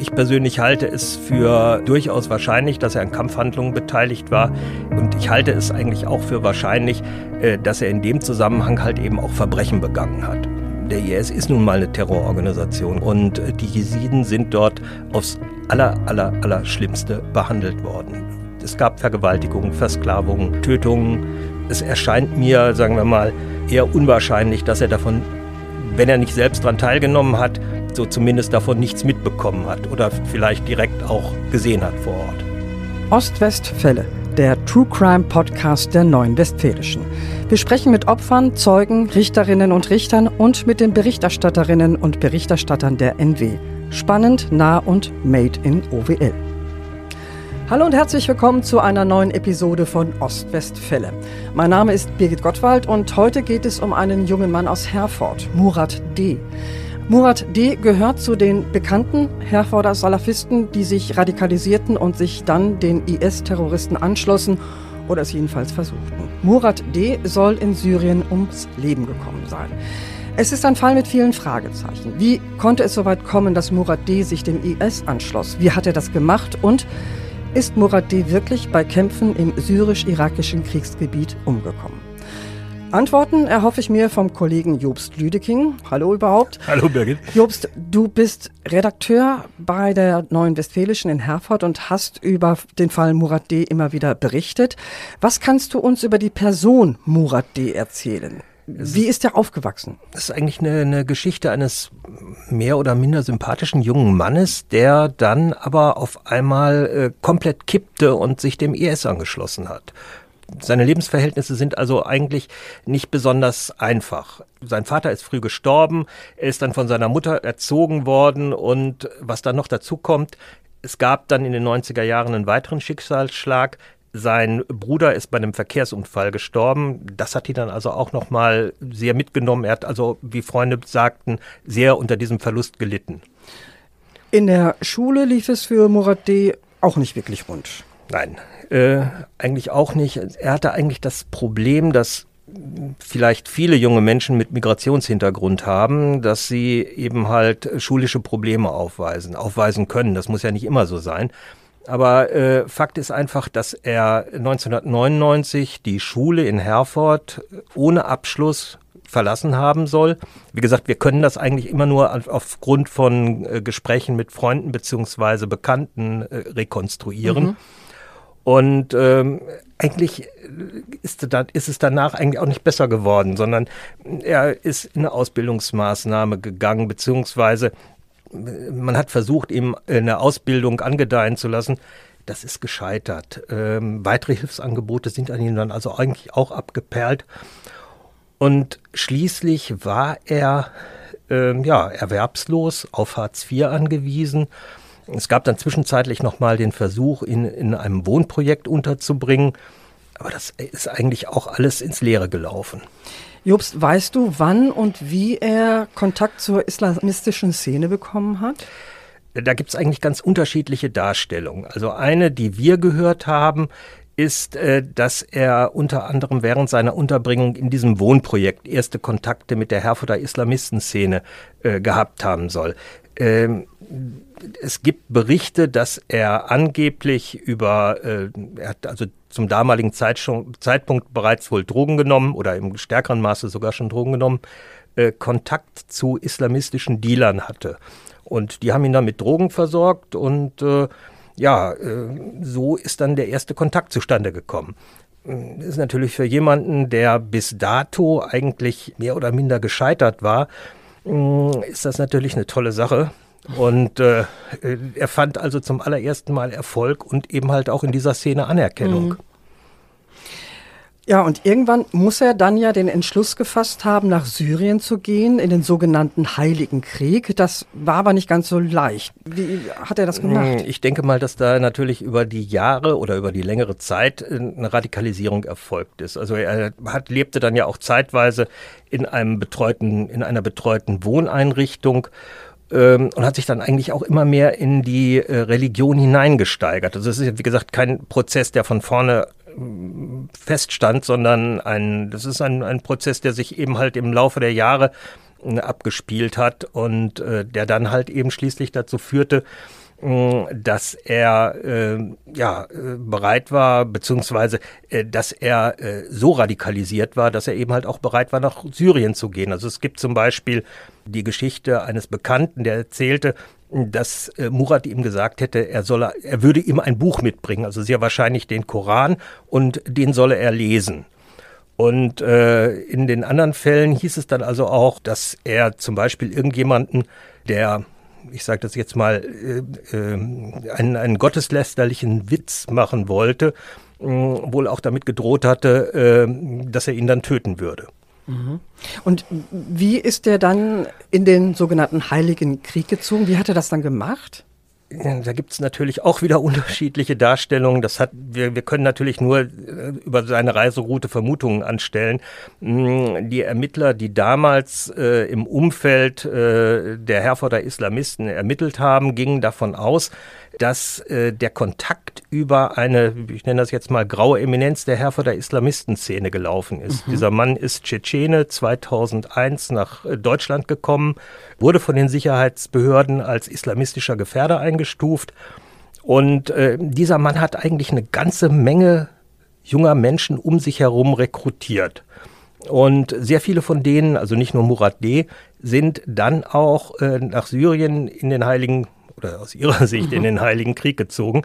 Ich persönlich halte es für durchaus wahrscheinlich, dass er an Kampfhandlungen beteiligt war. Und ich halte es eigentlich auch für wahrscheinlich, äh, dass er in dem Zusammenhang halt eben auch Verbrechen begangen hat. Der IS ist nun mal eine Terrororganisation und äh, die Jesiden sind dort aufs aller, aller, aller Schlimmste behandelt worden. Es gab Vergewaltigungen, Versklavungen, Tötungen. Es erscheint mir, sagen wir mal, eher unwahrscheinlich, dass er davon, wenn er nicht selbst daran teilgenommen hat, so zumindest davon nichts mitbekommen hat oder vielleicht direkt auch gesehen hat vor Ort. Ostwestfälle, der True Crime Podcast der Neuen Westfälischen. Wir sprechen mit Opfern, Zeugen, Richterinnen und Richtern und mit den Berichterstatterinnen und Berichterstattern der NW. Spannend, nah und made in OWL. Hallo und herzlich willkommen zu einer neuen Episode von Ostwestfälle. Mein Name ist Birgit Gottwald und heute geht es um einen jungen Mann aus Herford, Murat D. Murat D. gehört zu den bekannten Herforder Salafisten, die sich radikalisierten und sich dann den IS-Terroristen anschlossen oder es jedenfalls versuchten. Murat D. soll in Syrien ums Leben gekommen sein. Es ist ein Fall mit vielen Fragezeichen. Wie konnte es so weit kommen, dass Murat D. sich dem IS anschloss? Wie hat er das gemacht? Und ist Murat D. wirklich bei Kämpfen im syrisch-irakischen Kriegsgebiet umgekommen? Antworten erhoffe ich mir vom Kollegen Jobst Lüdeking. Hallo überhaupt. Hallo Birgit. Jobst, du bist Redakteur bei der Neuen Westfälischen in Herford und hast über den Fall Murat D. immer wieder berichtet. Was kannst du uns über die Person Murat D. erzählen? Wie ist er aufgewachsen? Das ist eigentlich eine, eine, Geschichte eines mehr oder minder sympathischen jungen Mannes, der dann aber auf einmal äh, komplett kippte und sich dem IS angeschlossen hat. Seine Lebensverhältnisse sind also eigentlich nicht besonders einfach. Sein Vater ist früh gestorben, er ist dann von seiner Mutter erzogen worden und was dann noch dazu kommt, es gab dann in den 90er Jahren einen weiteren Schicksalsschlag. Sein Bruder ist bei einem Verkehrsunfall gestorben. Das hat ihn dann also auch noch mal sehr mitgenommen. Er hat also, wie Freunde sagten, sehr unter diesem Verlust gelitten. In der Schule lief es für Murat D. auch nicht wirklich rund. Nein, äh, eigentlich auch nicht. Er hatte eigentlich das Problem, dass vielleicht viele junge Menschen mit Migrationshintergrund haben, dass sie eben halt schulische Probleme aufweisen, aufweisen können. Das muss ja nicht immer so sein. Aber äh, Fakt ist einfach, dass er 1999 die Schule in Herford ohne Abschluss verlassen haben soll. Wie gesagt, wir können das eigentlich immer nur aufgrund von äh, Gesprächen mit Freunden beziehungsweise Bekannten äh, rekonstruieren. Mhm. Und ähm, eigentlich ist, ist, es danach eigentlich auch nicht besser geworden, sondern er ist in eine Ausbildungsmaßnahme gegangen, beziehungsweise man hat versucht, ihm eine Ausbildung angedeihen zu lassen. Das ist gescheitert. Ähm, weitere Hilfsangebote sind an ihm dann also eigentlich auch abgeperlt. Und schließlich war er ähm, ja, erwerbslos, auf Hartz IV angewiesen es gab dann zwischenzeitlich nochmal den Versuch, ihn in einem Wohnprojekt unterzubringen. Aber das ist eigentlich auch alles ins Leere gelaufen. Jobst, weißt du, wann und wie er Kontakt zur islamistischen Szene bekommen hat? Da gibt es eigentlich ganz unterschiedliche Darstellungen. Also eine, die wir gehört haben, ist, äh, dass er unter anderem während seiner Unterbringung in diesem Wohnprojekt erste Kontakte mit der Herforder Islamistenszene äh, gehabt haben soll. Ähm, es gibt Berichte, dass er angeblich über, äh, er hat also zum damaligen Zeitpunkt bereits wohl Drogen genommen oder im stärkeren Maße sogar schon Drogen genommen, äh, Kontakt zu islamistischen Dealern hatte. Und die haben ihn dann mit Drogen versorgt und äh, ja, äh, so ist dann der erste Kontakt zustande gekommen. Das ist natürlich für jemanden, der bis dato eigentlich mehr oder minder gescheitert war, ist das natürlich eine tolle Sache. Und äh, er fand also zum allerersten Mal Erfolg und eben halt auch in dieser Szene Anerkennung. Mhm. Ja, und irgendwann muss er dann ja den Entschluss gefasst haben, nach Syrien zu gehen, in den sogenannten Heiligen Krieg. Das war aber nicht ganz so leicht. Wie hat er das gemacht? Ich denke mal, dass da natürlich über die Jahre oder über die längere Zeit eine Radikalisierung erfolgt ist. Also er hat, lebte dann ja auch zeitweise in einem betreuten, in einer betreuten Wohneinrichtung ähm, und hat sich dann eigentlich auch immer mehr in die äh, Religion hineingesteigert. Also es ist, wie gesagt, kein Prozess, der von vorne feststand, sondern ein, das ist ein, ein Prozess, der sich eben halt im Laufe der Jahre äh, abgespielt hat und äh, der dann halt eben schließlich dazu führte, dass er äh, ja äh, bereit war, beziehungsweise äh, dass er äh, so radikalisiert war, dass er eben halt auch bereit war, nach Syrien zu gehen. Also es gibt zum Beispiel die Geschichte eines Bekannten, der erzählte, dass äh, Murat ihm gesagt hätte, er solle, er würde ihm ein Buch mitbringen, also sehr wahrscheinlich den Koran, und den solle er lesen. Und äh, in den anderen Fällen hieß es dann also auch, dass er zum Beispiel irgendjemanden, der ich sage das jetzt mal, äh, äh, einen, einen gotteslästerlichen Witz machen wollte, wohl auch damit gedroht hatte, äh, dass er ihn dann töten würde. Mhm. Und wie ist er dann in den sogenannten Heiligen Krieg gezogen? Wie hat er das dann gemacht? Da gibt es natürlich auch wieder unterschiedliche Darstellungen. Das hat, wir, wir können natürlich nur äh, über seine Reiseroute Vermutungen anstellen. Mm, die Ermittler, die damals äh, im Umfeld äh, der Herforder Islamisten ermittelt haben, gingen davon aus, dass äh, der Kontakt über eine, ich nenne das jetzt mal graue Eminenz der Herforder Islamistenszene gelaufen ist. Mhm. Dieser Mann ist Tschetschene 2001 nach äh, Deutschland gekommen, wurde von den Sicherheitsbehörden als islamistischer Gefährder eingestuft. Und äh, dieser Mann hat eigentlich eine ganze Menge junger Menschen um sich herum rekrutiert. Und sehr viele von denen, also nicht nur Murat D., sind dann auch äh, nach Syrien in den Heiligen oder aus ihrer Sicht in den Heiligen Krieg gezogen.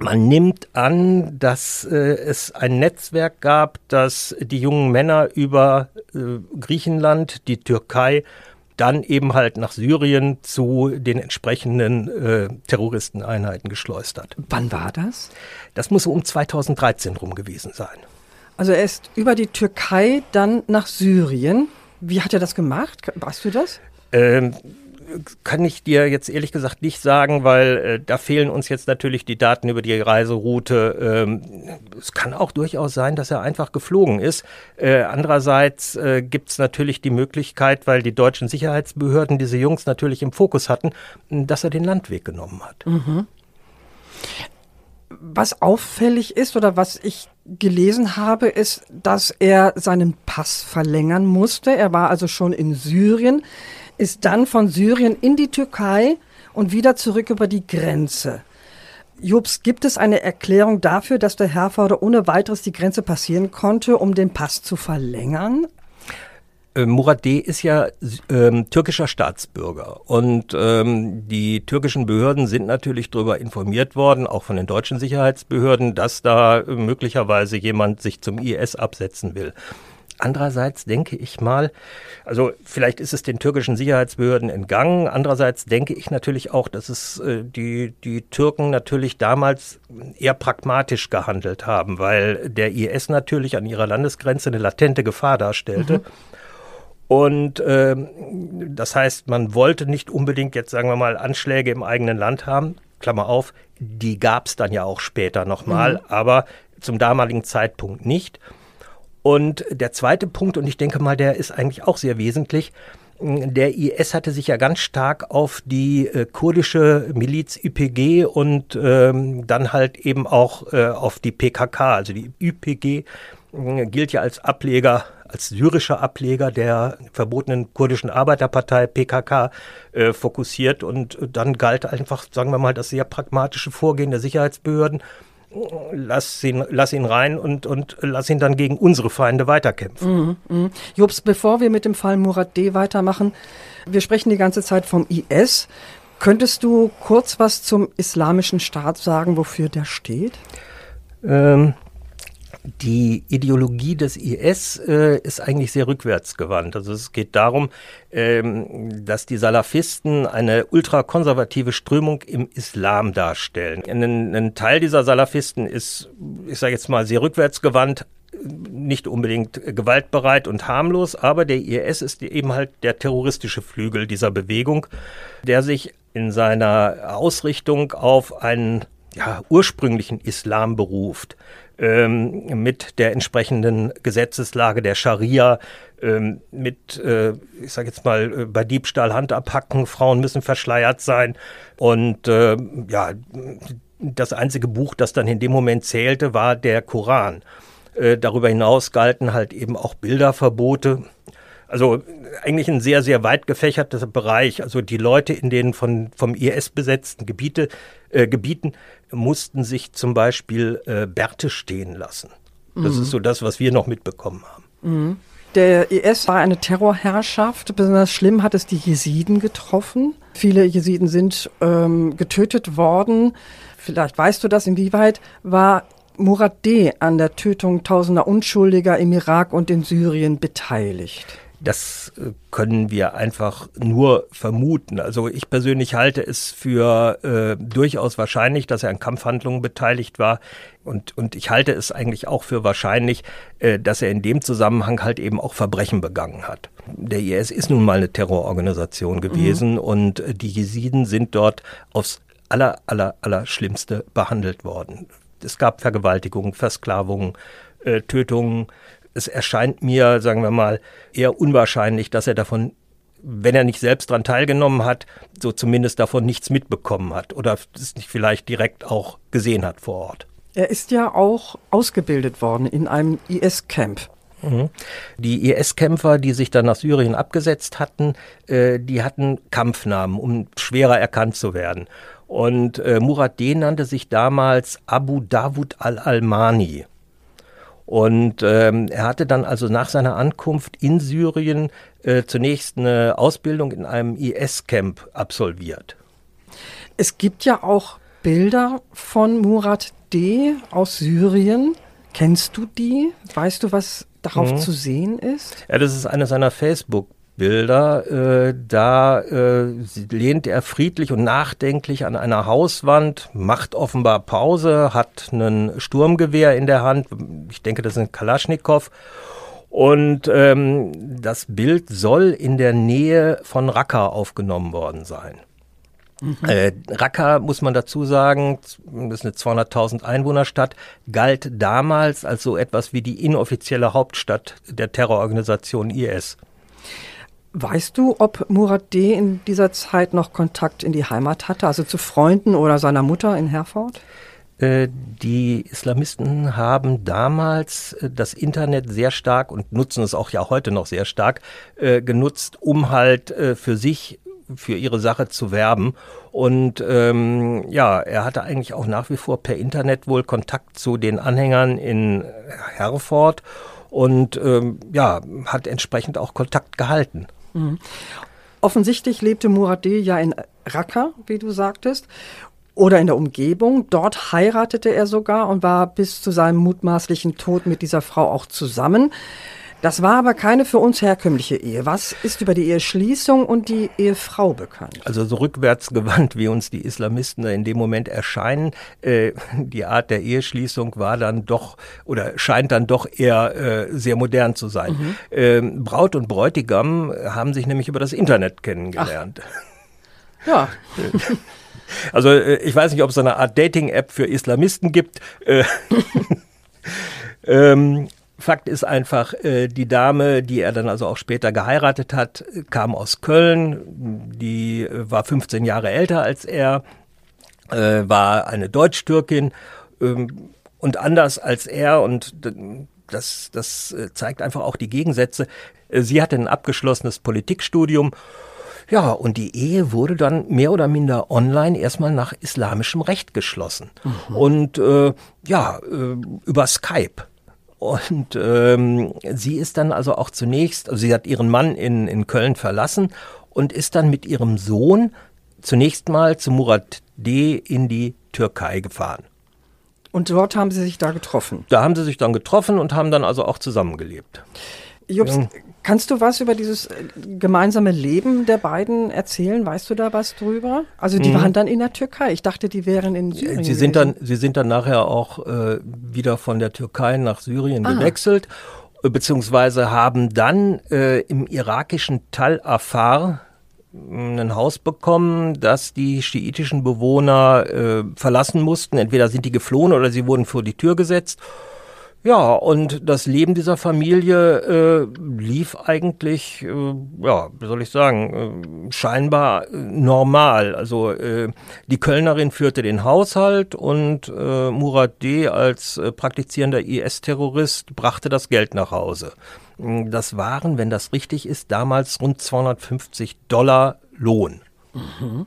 Man nimmt an, dass äh, es ein Netzwerk gab, das die jungen Männer über äh, Griechenland, die Türkei, dann eben halt nach Syrien zu den entsprechenden äh, Terroristeneinheiten geschleust hat. Wann war das? Das muss so um 2013 rum gewesen sein. Also er ist über die Türkei dann nach Syrien. Wie hat er das gemacht? Weißt du das? Ähm, kann ich dir jetzt ehrlich gesagt nicht sagen, weil äh, da fehlen uns jetzt natürlich die Daten über die Reiseroute. Ähm, es kann auch durchaus sein, dass er einfach geflogen ist. Äh, andererseits äh, gibt es natürlich die Möglichkeit, weil die deutschen Sicherheitsbehörden diese Jungs natürlich im Fokus hatten, dass er den Landweg genommen hat. Mhm. Was auffällig ist oder was ich gelesen habe, ist, dass er seinen Pass verlängern musste. Er war also schon in Syrien ist dann von Syrien in die Türkei und wieder zurück über die Grenze. Jobs, gibt es eine Erklärung dafür, dass der Herforder ohne weiteres die Grenze passieren konnte, um den Pass zu verlängern? Äh, Murat D. ist ja ähm, türkischer Staatsbürger und ähm, die türkischen Behörden sind natürlich darüber informiert worden, auch von den deutschen Sicherheitsbehörden, dass da möglicherweise jemand sich zum IS absetzen will. Andererseits denke ich mal, also vielleicht ist es den türkischen Sicherheitsbehörden entgangen. Andererseits denke ich natürlich auch, dass es äh, die, die Türken natürlich damals eher pragmatisch gehandelt haben, weil der IS natürlich an ihrer Landesgrenze eine latente Gefahr darstellte. Mhm. Und ähm, das heißt, man wollte nicht unbedingt jetzt, sagen wir mal, Anschläge im eigenen Land haben. Klammer auf, die gab es dann ja auch später nochmal, mhm. aber zum damaligen Zeitpunkt nicht. Und der zweite Punkt, und ich denke mal, der ist eigentlich auch sehr wesentlich, der IS hatte sich ja ganz stark auf die äh, kurdische Miliz YPG und ähm, dann halt eben auch äh, auf die PKK. Also die YPG äh, gilt ja als Ableger, als syrischer Ableger der verbotenen kurdischen Arbeiterpartei PKK äh, fokussiert. Und dann galt einfach, sagen wir mal, das sehr pragmatische Vorgehen der Sicherheitsbehörden lass ihn, lass ihn rein und, und lass ihn dann gegen unsere Feinde weiterkämpfen. Mhm, mh. Jobs, bevor wir mit dem Fall Murat D. weitermachen, wir sprechen die ganze Zeit vom IS. Könntest du kurz was zum Islamischen Staat sagen, wofür der steht? Ähm, die Ideologie des IS äh, ist eigentlich sehr rückwärtsgewandt. Also es geht darum, ähm, dass die Salafisten eine ultrakonservative Strömung im Islam darstellen. Ein, ein Teil dieser Salafisten ist, ich sage jetzt mal, sehr rückwärtsgewandt, nicht unbedingt gewaltbereit und harmlos, aber der IS ist eben halt der terroristische Flügel dieser Bewegung, der sich in seiner Ausrichtung auf einen ja, ursprünglichen Islam beruft ähm, mit der entsprechenden Gesetzeslage der Scharia, ähm, mit, äh, ich sage jetzt mal, äh, bei Diebstahl Hand abhacken, Frauen müssen verschleiert sein. Und äh, ja, das einzige Buch, das dann in dem Moment zählte, war der Koran. Äh, darüber hinaus galten halt eben auch Bilderverbote. Also eigentlich ein sehr, sehr weit gefächerter Bereich. Also die Leute in den von, vom IS besetzten Gebiete, äh, Gebieten mussten sich zum Beispiel äh, Bärte stehen lassen. Das mhm. ist so das, was wir noch mitbekommen haben. Mhm. Der IS war eine Terrorherrschaft. Besonders schlimm hat es die Jesiden getroffen. Viele Jesiden sind ähm, getötet worden. Vielleicht weißt du das, inwieweit war Murat D. an der Tötung tausender Unschuldiger im Irak und in Syrien beteiligt? Das äh, können wir einfach nur vermuten. Also ich persönlich halte es für äh, durchaus wahrscheinlich, dass er an Kampfhandlungen beteiligt war. Und, und ich halte es eigentlich auch für wahrscheinlich, äh, dass er in dem Zusammenhang halt eben auch Verbrechen begangen hat. Der IS ist nun mal eine Terrororganisation gewesen mhm. und die Jesiden sind dort aufs aller, aller, aller Schlimmste behandelt worden. Es gab Vergewaltigungen, Versklavungen, äh, Tötungen, es erscheint mir, sagen wir mal, eher unwahrscheinlich, dass er davon wenn er nicht selbst daran teilgenommen hat, so zumindest davon nichts mitbekommen hat oder es nicht vielleicht direkt auch gesehen hat vor Ort. Er ist ja auch ausgebildet worden in einem IS-Camp. Mhm. Die IS-Kämpfer, die sich dann nach Syrien abgesetzt hatten, äh, die hatten Kampfnamen, um schwerer erkannt zu werden. Und äh, Murat D. nannte sich damals Abu Dawud al-Almani. Und ähm, er hatte dann also nach seiner Ankunft in Syrien äh, zunächst eine Ausbildung in einem IS-Camp absolviert. Es gibt ja auch Bilder von Murat D. aus Syrien. Kennst du die? Weißt du, was darauf mhm. zu sehen ist? Ja, das ist eine seiner Facebook Bilder. Äh, da äh, lehnt er friedlich und nachdenklich an einer Hauswand, macht offenbar Pause, hat ein Sturmgewehr in der Hand. Ich denke, das ist ein Kalaschnikow. Und ähm, das Bild soll in der Nähe von Raqqa aufgenommen worden sein. Mhm. Äh, Raqqa, muss man dazu sagen, das ist eine 200.000 Einwohnerstadt, galt damals als so etwas wie die inoffizielle Hauptstadt der Terrororganisation IS. Weißt du, ob Murat D. in dieser Zeit noch Kontakt in die Heimat hatte, also zu Freunden oder seiner Mutter in Herford? Äh, die Islamisten haben damals äh, das Internet sehr stark und nutzen es auch ja heute noch sehr stark äh, genutzt, um halt für sich, für ihre Sache zu werben. Und ähm, ja, er hatte eigentlich auch nach wie vor per Internet wohl Kontakt zu den Anhängern in Herford und ähm, ja, hat entsprechend auch Kontakt gehalten. Mhm. Offensichtlich lebte Muradeh ja in Raqqa, wie du sagtest, oder in der Umgebung. Dort heiratete er sogar und war bis zu seinem mutmaßlichen Tod mit dieser Frau auch zusammen. Das war aber keine für uns herkömmliche Ehe. Was ist über die Eheschließung und die Ehefrau bekannt? Also so rückwärts gewandt, wie uns die Islamisten in dem Moment erscheinen, äh, die Art der Eheschließung war dann doch oder scheint dann doch eher äh, sehr modern zu sein. Mhm. Ähm, Braut und Bräutigam haben sich nämlich über das Internet kennengelernt. Ach. Ja. Also äh, ich weiß nicht, ob es eine Art Dating-App für Islamisten gibt. Äh, ähm, Fakt ist einfach, äh, die Dame, die er dann also auch später geheiratet hat, kam aus Köln. Die äh, war 15 Jahre älter als er, äh, war eine Deutsch-Türkin ähm, und anders als er und das, das zeigt einfach auch die Gegensätze. Sie hatte ein abgeschlossenes Politikstudium. Ja, und die Ehe wurde dann mehr oder minder online erstmal nach islamischem Recht geschlossen. Mhm. Und äh, ja, äh, über Skype. Und ähm, sie ist dann also auch zunächst, also sie hat ihren Mann in, in Köln verlassen und ist dann mit ihrem Sohn zunächst mal zu Murat D. in die Türkei gefahren. Und dort haben Sie sich da getroffen? Da haben sie sich dann getroffen und haben dann also auch zusammengelebt. Jobst, kannst du was über dieses äh, gemeinsame Leben der beiden erzählen? Weißt du da was drüber? Also die mhm. waren dann in der Türkei. Ich dachte, die wären in Syrien. Sie sind dann, sie sind dann nachher auch äh, wieder von der Türkei nach Syrien ah. gewechselt, äh, beziehungsweise haben dann äh, im irakischen Tal Afar hm, ein Haus bekommen, das die schiitischen Bewohner äh, verlassen mussten. Entweder sind die geflohen oder sie wurden vor die Tür gesetzt. Ja, und das Leben dieser Familie äh, lief eigentlich, äh, ja, wie soll ich sagen, äh, scheinbar normal. Also äh, die Kölnerin führte den Haushalt und äh, Murat D. als äh, praktizierender IS-Terrorist brachte das Geld nach Hause. Das waren, wenn das richtig ist, damals rund 250 Dollar Lohn. Mhm.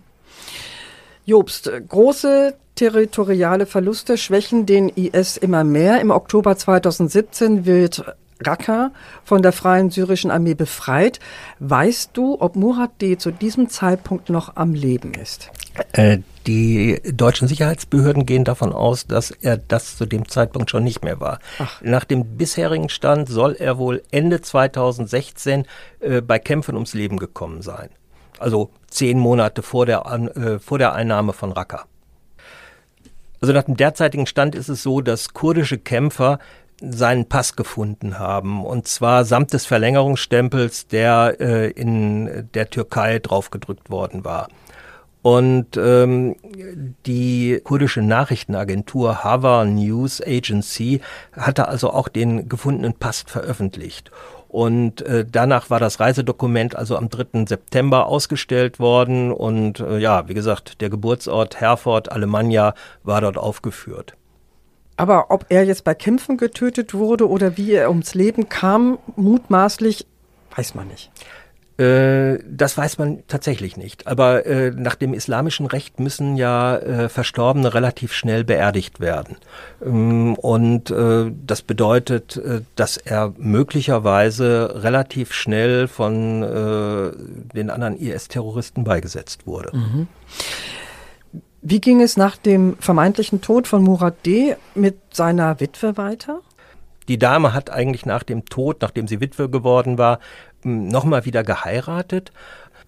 Jobst, große territoriale Verluste schwächen den IS immer mehr. Im Oktober 2017 wird Raqqa von der Freien Syrischen Armee befreit. Weißt du, ob Murat D. zu diesem Zeitpunkt noch am Leben ist? Äh, die deutschen Sicherheitsbehörden gehen davon aus, dass er das zu dem Zeitpunkt schon nicht mehr war. Ach. Nach dem bisherigen Stand soll er wohl Ende 2016 äh, bei Kämpfen ums Leben gekommen sein. Also zehn Monate vor der, äh, vor der Einnahme von Raqqa. Also nach dem derzeitigen Stand ist es so, dass kurdische Kämpfer seinen Pass gefunden haben und zwar samt des Verlängerungsstempels, der äh, in der Türkei draufgedrückt worden war. Und ähm, die kurdische Nachrichtenagentur Hava News Agency hatte also auch den gefundenen Pass veröffentlicht. Und äh, danach war das Reisedokument also am 3. September ausgestellt worden. Und äh, ja, wie gesagt, der Geburtsort Herford, Alemannia, war dort aufgeführt. Aber ob er jetzt bei Kämpfen getötet wurde oder wie er ums Leben kam, mutmaßlich, weiß man nicht. Äh, das weiß man tatsächlich nicht. Aber äh, nach dem islamischen Recht müssen ja äh, Verstorbene relativ schnell beerdigt werden. Ähm, und äh, das bedeutet, äh, dass er möglicherweise relativ schnell von den anderen IS-Terroristen beigesetzt wurde. Mhm. Wie ging es nach dem vermeintlichen Tod von Murat D. mit seiner Witwe weiter? Die Dame hat eigentlich nach dem Tod, nachdem sie Witwe geworden war, nochmal wieder geheiratet,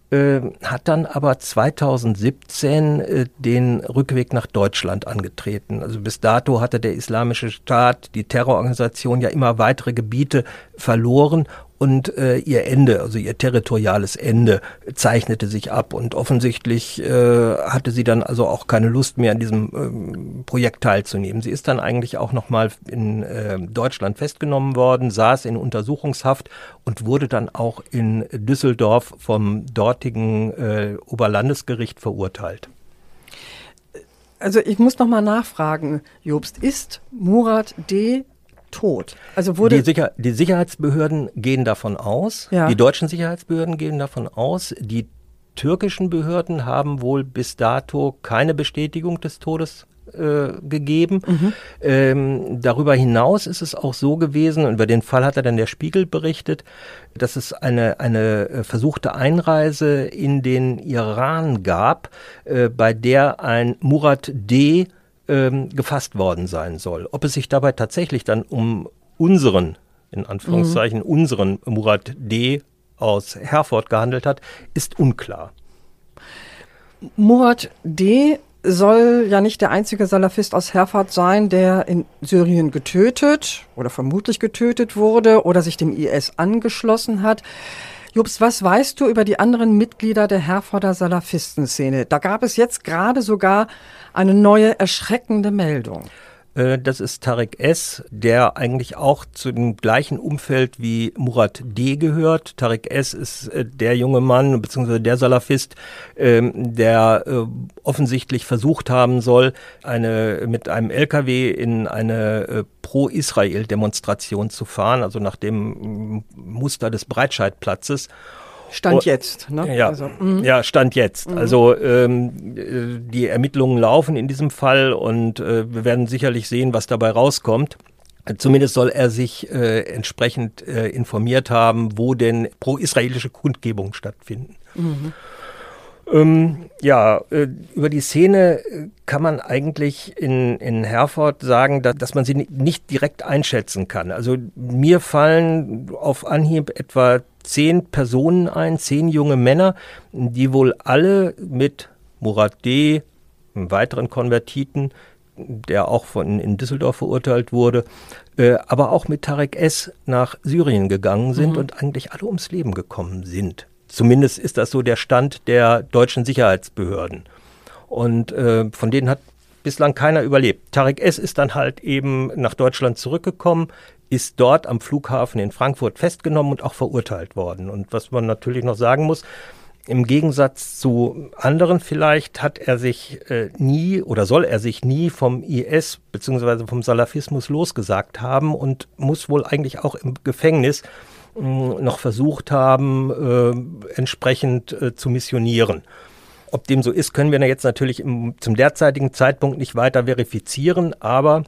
äh, hat dann aber 2017 äh, den Rückweg nach Deutschland angetreten. Also bis dato hatte der Islamische Staat, die Terrororganisation ja immer weitere Gebiete verloren und äh, ihr Ende, also ihr territoriales Ende, zeichnete sich ab und offensichtlich äh, hatte sie dann also auch keine Lust mehr an diesem ähm, Projekt teilzunehmen. Sie ist dann eigentlich auch nochmal in äh, Deutschland festgenommen worden, saß in Untersuchungshaft und wurde dann auch in Düsseldorf vom dortigen äh, Oberlandesgericht verurteilt. Also ich muss noch mal nachfragen, Jobst, ist Murat D tot. Also wurde die, Sicher die Sicherheitsbehörden gehen davon aus, ja. die deutschen Sicherheitsbehörden gehen davon aus, die türkischen Behörden haben wohl bis dato keine Bestätigung des Todes äh, gegeben. Mhm. Ähm, darüber hinaus ist es auch so gewesen, und über den Fall hat er dann der Spiegel berichtet, dass es eine, eine äh, versuchte Einreise in den Iran gab, äh, bei der ein Murat D ähm, gefasst worden sein soll. Ob es sich dabei tatsächlich dann um unseren, in Anführungszeichen, mhm. unseren Murat D. aus Herford gehandelt hat, ist unklar. Murat D. soll ja nicht der einzige Salafist aus Herford sein, der in Syrien getötet oder vermutlich getötet wurde oder sich dem IS angeschlossen hat. Jobs, was weißt du über die anderen Mitglieder der Herforder Salafistenszene? Da gab es jetzt gerade sogar eine neue erschreckende Meldung. Äh, das ist Tarek S., der eigentlich auch zu dem gleichen Umfeld wie Murat D. gehört. Tarek S. ist äh, der junge Mann bzw. der Salafist, ähm, der äh, offensichtlich versucht haben soll, eine, mit einem LKW in eine Pro-Israel-Demonstration zu fahren, also nach dem Muster des Breitscheidplatzes. Stand jetzt, ne? Ja, also, mhm. ja Stand jetzt. Mhm. Also ähm, die Ermittlungen laufen in diesem Fall und äh, wir werden sicherlich sehen, was dabei rauskommt. Zumindest soll er sich äh, entsprechend äh, informiert haben, wo denn pro-israelische Kundgebungen stattfinden. Mhm. Ähm, ja, äh, über die Szene äh, kann man eigentlich in, in Herford sagen, dass, dass man sie nicht direkt einschätzen kann. Also mir fallen auf Anhieb etwa zehn Personen ein, zehn junge Männer, die wohl alle mit Murat D., einem weiteren Konvertiten, der auch von in Düsseldorf verurteilt wurde, äh, aber auch mit Tarek S. nach Syrien gegangen sind mhm. und eigentlich alle ums Leben gekommen sind. Zumindest ist das so der Stand der deutschen Sicherheitsbehörden. Und äh, von denen hat bislang keiner überlebt. Tarek S. ist dann halt eben nach Deutschland zurückgekommen, ist dort am Flughafen in Frankfurt festgenommen und auch verurteilt worden. Und was man natürlich noch sagen muss, im Gegensatz zu anderen vielleicht hat er sich äh, nie oder soll er sich nie vom IS bzw. vom Salafismus losgesagt haben und muss wohl eigentlich auch im Gefängnis noch versucht haben, äh, entsprechend äh, zu missionieren. Ob dem so ist, können wir jetzt natürlich im, zum derzeitigen Zeitpunkt nicht weiter verifizieren, aber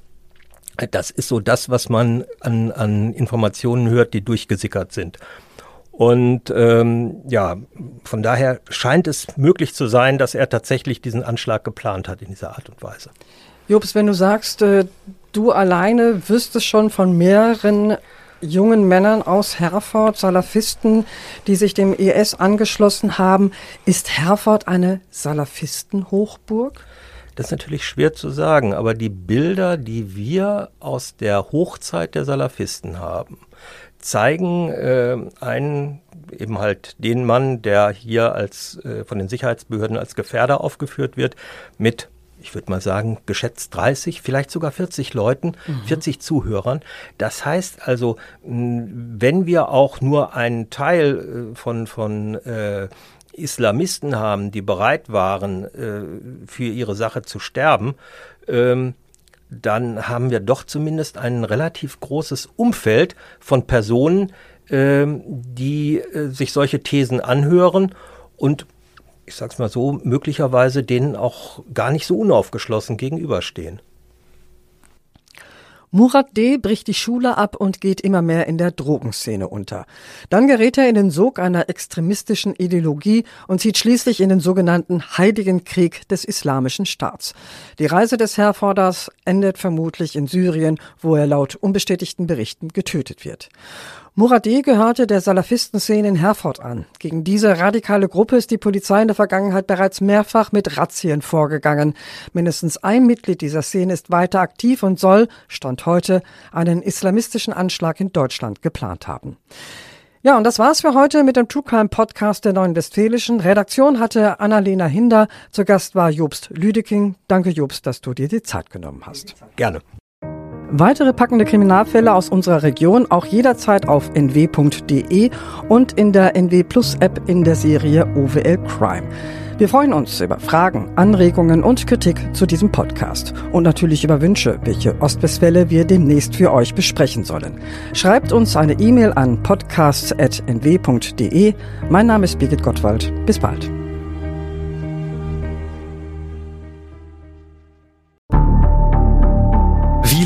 das ist so das, was man an, an Informationen hört, die durchgesickert sind. Und ähm, ja, von daher scheint es möglich zu sein, dass er tatsächlich diesen Anschlag geplant hat in dieser Art und Weise. Jobs, wenn du sagst, äh, du alleine wüsstest schon von mehreren jungen Männern aus Herford, Salafisten, die sich dem IS angeschlossen haben, ist Herford eine Salafistenhochburg? Das ist natürlich schwer zu sagen, aber die Bilder, die wir aus der Hochzeit der Salafisten haben, zeigen äh, einen eben halt den Mann, der hier als äh, von den Sicherheitsbehörden als Gefährder aufgeführt wird, mit ich würde mal sagen, geschätzt 30, vielleicht sogar 40 Leuten, mhm. 40 Zuhörern. Das heißt also, wenn wir auch nur einen Teil äh, von, von äh, Islamisten haben, die bereit waren, äh, für ihre Sache zu sterben, ähm, dann haben wir doch zumindest ein relativ großes Umfeld von Personen, äh, die sich solche Thesen anhören und ich sag's mal so, möglicherweise denen auch gar nicht so unaufgeschlossen gegenüberstehen. Murat D. bricht die Schule ab und geht immer mehr in der Drogenszene unter. Dann gerät er in den Sog einer extremistischen Ideologie und zieht schließlich in den sogenannten Heiligen Krieg des Islamischen Staats. Die Reise des Herforders endet vermutlich in Syrien, wo er laut unbestätigten Berichten getötet wird. Muradeh gehörte der Salafistenszene in Herford an. Gegen diese radikale Gruppe ist die Polizei in der Vergangenheit bereits mehrfach mit Razzien vorgegangen. Mindestens ein Mitglied dieser Szene ist weiter aktiv und soll, Stand heute, einen islamistischen Anschlag in Deutschland geplant haben. Ja, und das war's für heute mit dem True Crime Podcast der Neuen Westfälischen. Redaktion hatte Annalena Hinder. Zu Gast war Jobst Lüdeking. Danke, Jobst, dass du dir die Zeit genommen hast. Gerne. Weitere packende Kriminalfälle aus unserer Region auch jederzeit auf nw.de und in der NW Plus App in der Serie OWL Crime. Wir freuen uns über Fragen, Anregungen und Kritik zu diesem Podcast und natürlich über Wünsche, welche Ostwestfälle wir demnächst für euch besprechen sollen. Schreibt uns eine E-Mail an podcasts.nw.de. Mein Name ist Birgit Gottwald. Bis bald.